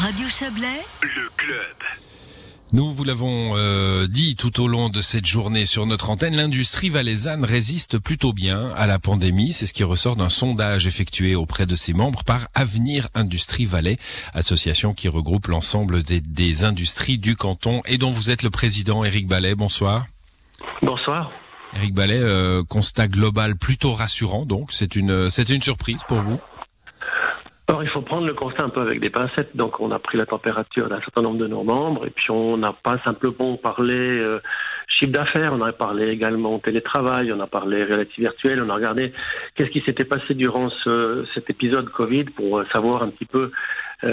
Radio Chablais, le club. Nous vous l'avons euh, dit tout au long de cette journée sur notre antenne, l'industrie valaisanne résiste plutôt bien à la pandémie. C'est ce qui ressort d'un sondage effectué auprès de ses membres par Avenir Industrie Valais, association qui regroupe l'ensemble des, des industries du canton et dont vous êtes le président, Éric Ballet. Bonsoir. Bonsoir. Éric Ballet, euh, constat global plutôt rassurant, donc c'est une, c'est une surprise pour vous? Alors il faut prendre le constat un peu avec des pincettes. Donc on a pris la température d'un certain nombre de nos membres et puis on n'a pas simplement parlé euh, chiffre d'affaires, on a parlé également télétravail, on a parlé réalité virtuelle, on a regardé qu'est-ce qui s'était passé durant ce, cet épisode Covid pour euh, savoir un petit peu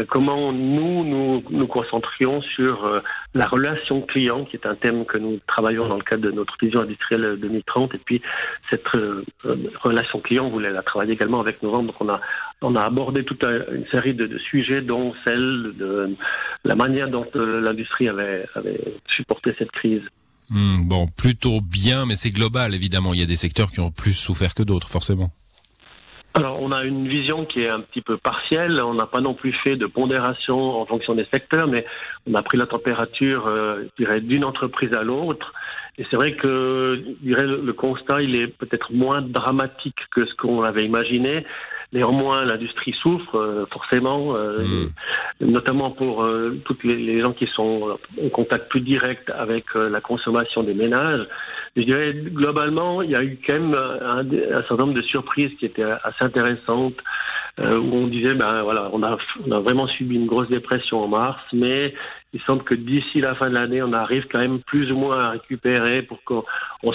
comment nous, nous nous concentrions sur euh, la relation client, qui est un thème que nous travaillons dans le cadre de notre vision industrielle 2030. Et puis cette euh, relation client, on voulait la travailler également avec nos. Donc on a on a abordé toute une série de, sujets, dont celle de la manière dont l'industrie avait, avait supporté cette crise. Hmm, bon, plutôt bien, mais c'est global évidemment. Il y a des secteurs qui ont plus souffert que d'autres, forcément. Alors, on a une vision qui est un petit peu partielle. On n'a pas non plus fait de pondération en fonction des secteurs, mais on a pris la température, euh, je dirais, d'une entreprise à l'autre. Et c'est vrai que, je dirais, le constat, il est peut-être moins dramatique que ce qu'on avait imaginé. Néanmoins, l'industrie souffre euh, forcément, euh, mmh. notamment pour euh, toutes les, les, gens qui sont en contact plus direct avec euh, la consommation des ménages. Je dirais globalement, il y a eu quand même un, un certain nombre de surprises qui étaient assez intéressantes. Euh, où on disait ben voilà on a on a vraiment subi une grosse dépression en mars mais il semble que d'ici la fin de l'année on arrive quand même plus ou moins à récupérer pour qu'on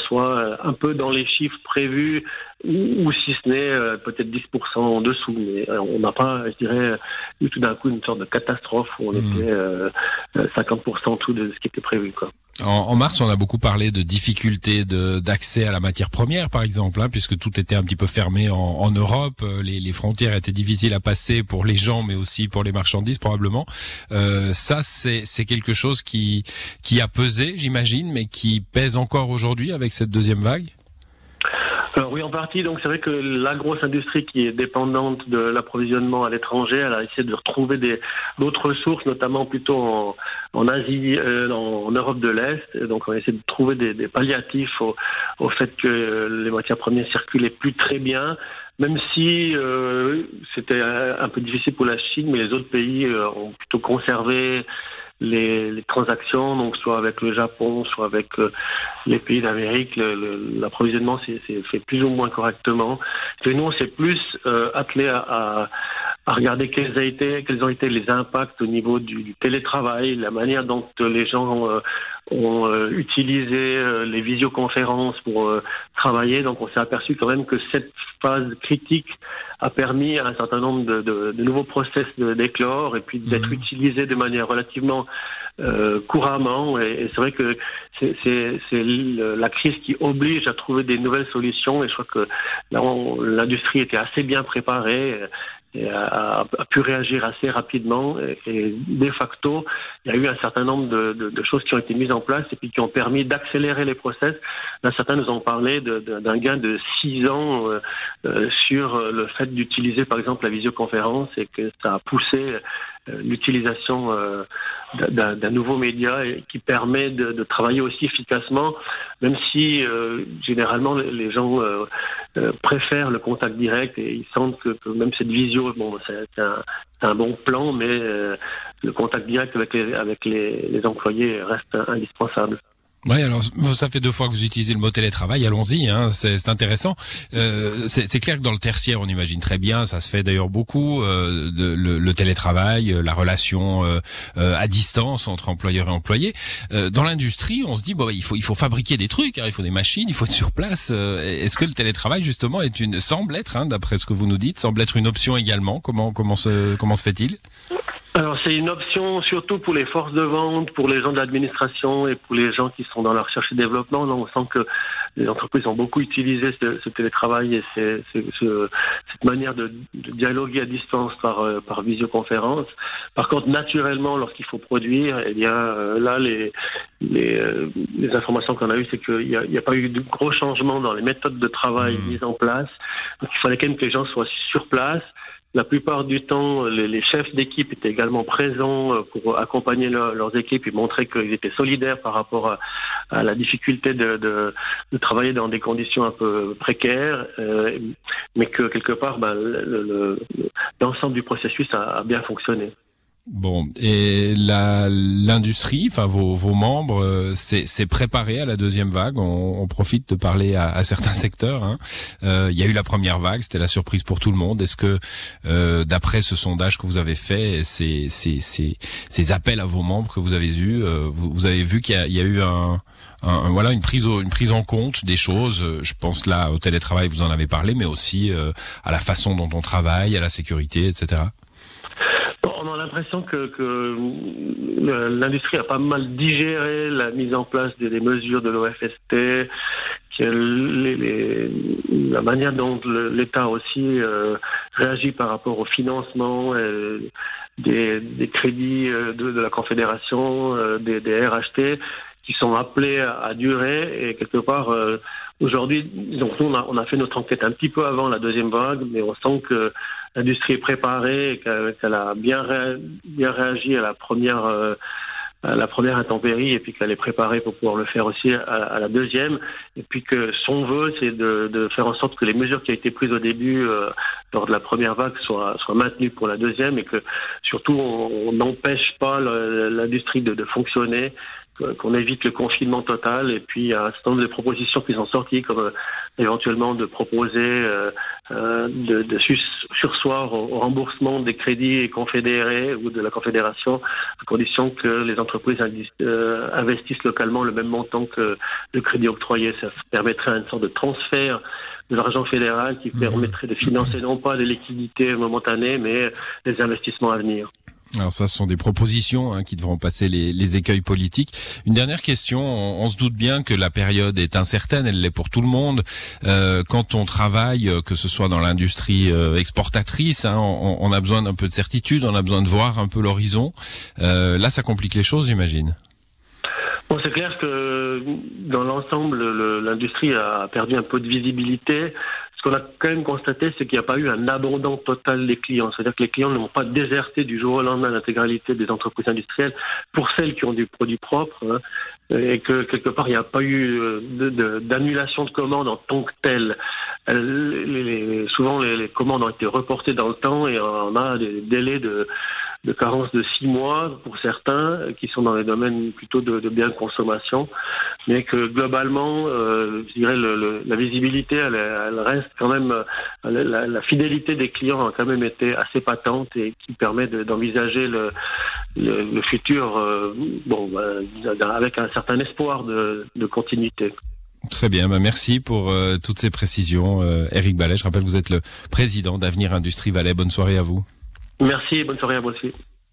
soit un peu dans les chiffres prévus ou, ou si ce n'est euh, peut-être 10% en dessous mais euh, on n'a pas je dirais eu tout d'un coup une sorte de catastrophe où on mmh. était euh, 50% tout de ce qui était prévu quoi. En, en, mars, on a beaucoup parlé de difficultés d'accès à la matière première, par exemple, hein, puisque tout était un petit peu fermé en, en Europe. Euh, les, les, frontières étaient difficiles à passer pour les gens, mais aussi pour les marchandises, probablement. Euh, ça, c'est quelque chose qui, qui a pesé, j'imagine, mais qui pèse encore aujourd'hui avec cette deuxième vague? Oui, en partie. Donc c'est vrai que la grosse industrie qui est dépendante de l'approvisionnement à l'étranger, elle a essayé de retrouver d'autres ressources, notamment plutôt en, Asie, euh, en, en, Europe de l'Est. Donc on a essayé de trouver des, des palliatifs au, au, fait que les matières premières circulaient plus très bien. Même si euh, c'était un peu difficile pour la Chine, mais les autres pays euh, ont plutôt conservé les, les, transactions, donc soit avec le Japon, soit avec euh, les pays d'Amérique, l'approvisionnement s'est fait plus ou moins correctement. Et nous, on s'est plus euh, attelé à, à, à, regarder quels, a été, quels ont été les impacts au niveau du, télétravail, la manière dont les gens euh, ont euh, utilisé euh, les visioconférences pour euh, travailler. Donc on s'est aperçu quand même que cette phase critique a permis à un certain nombre de, de, de nouveaux process d'éclore et puis d'être mmh. utilisés de manière relativement euh, couramment. Et, et c'est vrai que c'est la crise qui oblige à trouver des nouvelles solutions. Et je crois que là, l'industrie était assez bien préparée et a, a, pu réagir assez rapidement. Et, et, de facto, il y a eu un certain nombre de, de, de, choses qui ont été mises en place et puis qui ont permis d'accélérer les process. Là, certains nous ont parlé d'un gain de six ans euh, euh, sur le fait d'utiliser, par exemple, la visioconférence et que ça a poussé l'utilisation euh, d'un nouveau média qui permet de, de, travailler aussi efficacement, même si euh, généralement les gens euh, euh, préfèrent le contact direct et ils sentent que, que même cette visio, bon, c'est un, un, bon plan, mais euh, le contact direct avec les, avec les, les employés reste indispensable. Oui, alors ça fait deux fois que vous utilisez le mot télétravail, allons-y, hein, c'est intéressant. Euh, c'est clair que dans le tertiaire, on imagine très bien, ça se fait d'ailleurs beaucoup, euh, le, le, télétravail, euh, la relation euh, euh, à distance entre employeur et employé. Euh, dans l'industrie, on se dit, bon, il faut, il faut fabriquer des trucs, hein, il faut des machines, il faut être sur place. Est-ce que le télétravail, justement, est une, semble être, hein, d'après ce que vous nous dites, semble être une option également? Comment, comment se, comment se fait-il? Alors c'est une option surtout pour les forces de vente, pour les gens de l'administration et pour les gens qui sont dans la recherche et développement. Là, on sent que les entreprises ont beaucoup utilisé ce, ce télétravail et ce, cette manière de, de, dialoguer à distance par, euh, par visioconférence. Par contre, naturellement, lorsqu'il faut produire, eh bien euh, là, les, les, euh, les informations qu'on a eues, c'est qu'il n'y a, a, pas eu de gros changements dans les méthodes de travail mmh. mises en place. Donc il fallait quand même que les gens soient sur place la plupart du temps, les, chefs d'équipe étaient également présents euh, pour accompagner leurs équipes et montrer qu'ils étaient solidaires par rapport à, la difficulté de, travailler dans des conditions un peu précaires, euh, mais que quelque part, ben, l'ensemble du processus a bien fonctionné. Bon, et l'industrie, enfin vos, vos membres, euh, c'est préparé à la deuxième vague. On, on profite de parler à, à certains secteurs. Hein. Euh, il y a eu la première vague, c'était la surprise pour tout le monde. Est-ce que, euh, d'après ce sondage que vous avez fait, ces, ces, ces, ces, appels à vos membres que vous avez eus, euh, vous, vous, avez vu qu'il y, y, a eu un, un, voilà une prise une prise en compte des choses. Je pense là au télétravail, vous en avez parlé, mais aussi à la façon dont on travaille, à la sécurité, etc on a l'impression que, que l'industrie a pas mal digéré la mise en place des, mesures de l'OFST, la manière dont l'État aussi euh, réagit par rapport au financement euh, des, crédits euh, de, la Confédération, des, RHT, qui sont appelés à, durer et quelque part aujourd'hui, donc nous on a, on a fait notre enquête un petit peu avant la deuxième vague, mais on sent que l'industrie est préparée qu'elle a bien, bien réagi à la première euh, à la première intempérie et puis qu'elle est préparée pour pouvoir le faire aussi à, la deuxième. Et puis que son vœu c'est de, de, faire en sorte que les mesures qui ont été prises au début euh, lors de la première vague soient, soient maintenues pour la deuxième et que surtout on n'empêche pas l'industrie de fonctionner qu'on évite le confinement total. Et puis, il y a un certain nombre de propositions qui sont sorties, comme euh, éventuellement de proposer euh, euh de, de sursoir au, remboursement des crédits confédérés ou de la Confédération, à condition que les entreprises euh, investissent localement le même montant que le crédit octroyé. Ça permettrait une sorte de transfert de l'argent fédéral qui mmh. permettrait de financer non pas les liquidités momentanées, mais les investissements à venir. Alors ça, ce sont des propositions hein, qui devront passer les, les, écueils politiques. Une dernière question, on, se doute bien que la période est incertaine, elle l'est pour tout le monde. Euh, quand on travaille, euh, que ce soit dans l'industrie euh, exportatrice, hein, on, on, a besoin d'un peu de certitude, on a besoin de voir un peu l'horizon. Euh, là, ça complique les choses, j'imagine. Bon, c'est clair que dans l'ensemble, l'industrie a perdu un peu de visibilité. Ce qu'on a quand même constaté, c'est qu'il n'y a pas eu un abandon total des clients. C'est-à-dire que les clients n'ont pas déserté du jour au lendemain l'intégralité des entreprises industrielles pour celles qui ont du produit propre. Hein, et que quelque part, il n'y a pas eu euh, d'annulation de, commandes en tant que telle. Les, souvent, les, commandes ont été reportées dans le temps et on a des délais de de carence de six mois pour certains qui sont dans les domaines plutôt de, biens de consommation, mais que globalement, euh, je dirais, la visibilité, elle, reste quand même, la, la, fidélité des clients a quand même été assez patente et qui permet d'envisager le, le, futur, euh, bon, avec un certain espoir de, continuité. Très bien, bah merci pour euh, toutes ces précisions, Eric Ballet. Je rappelle, vous êtes le président d'Avenir Industrie Valais. Bonne soirée à vous. Merci, bonne soirée à vous.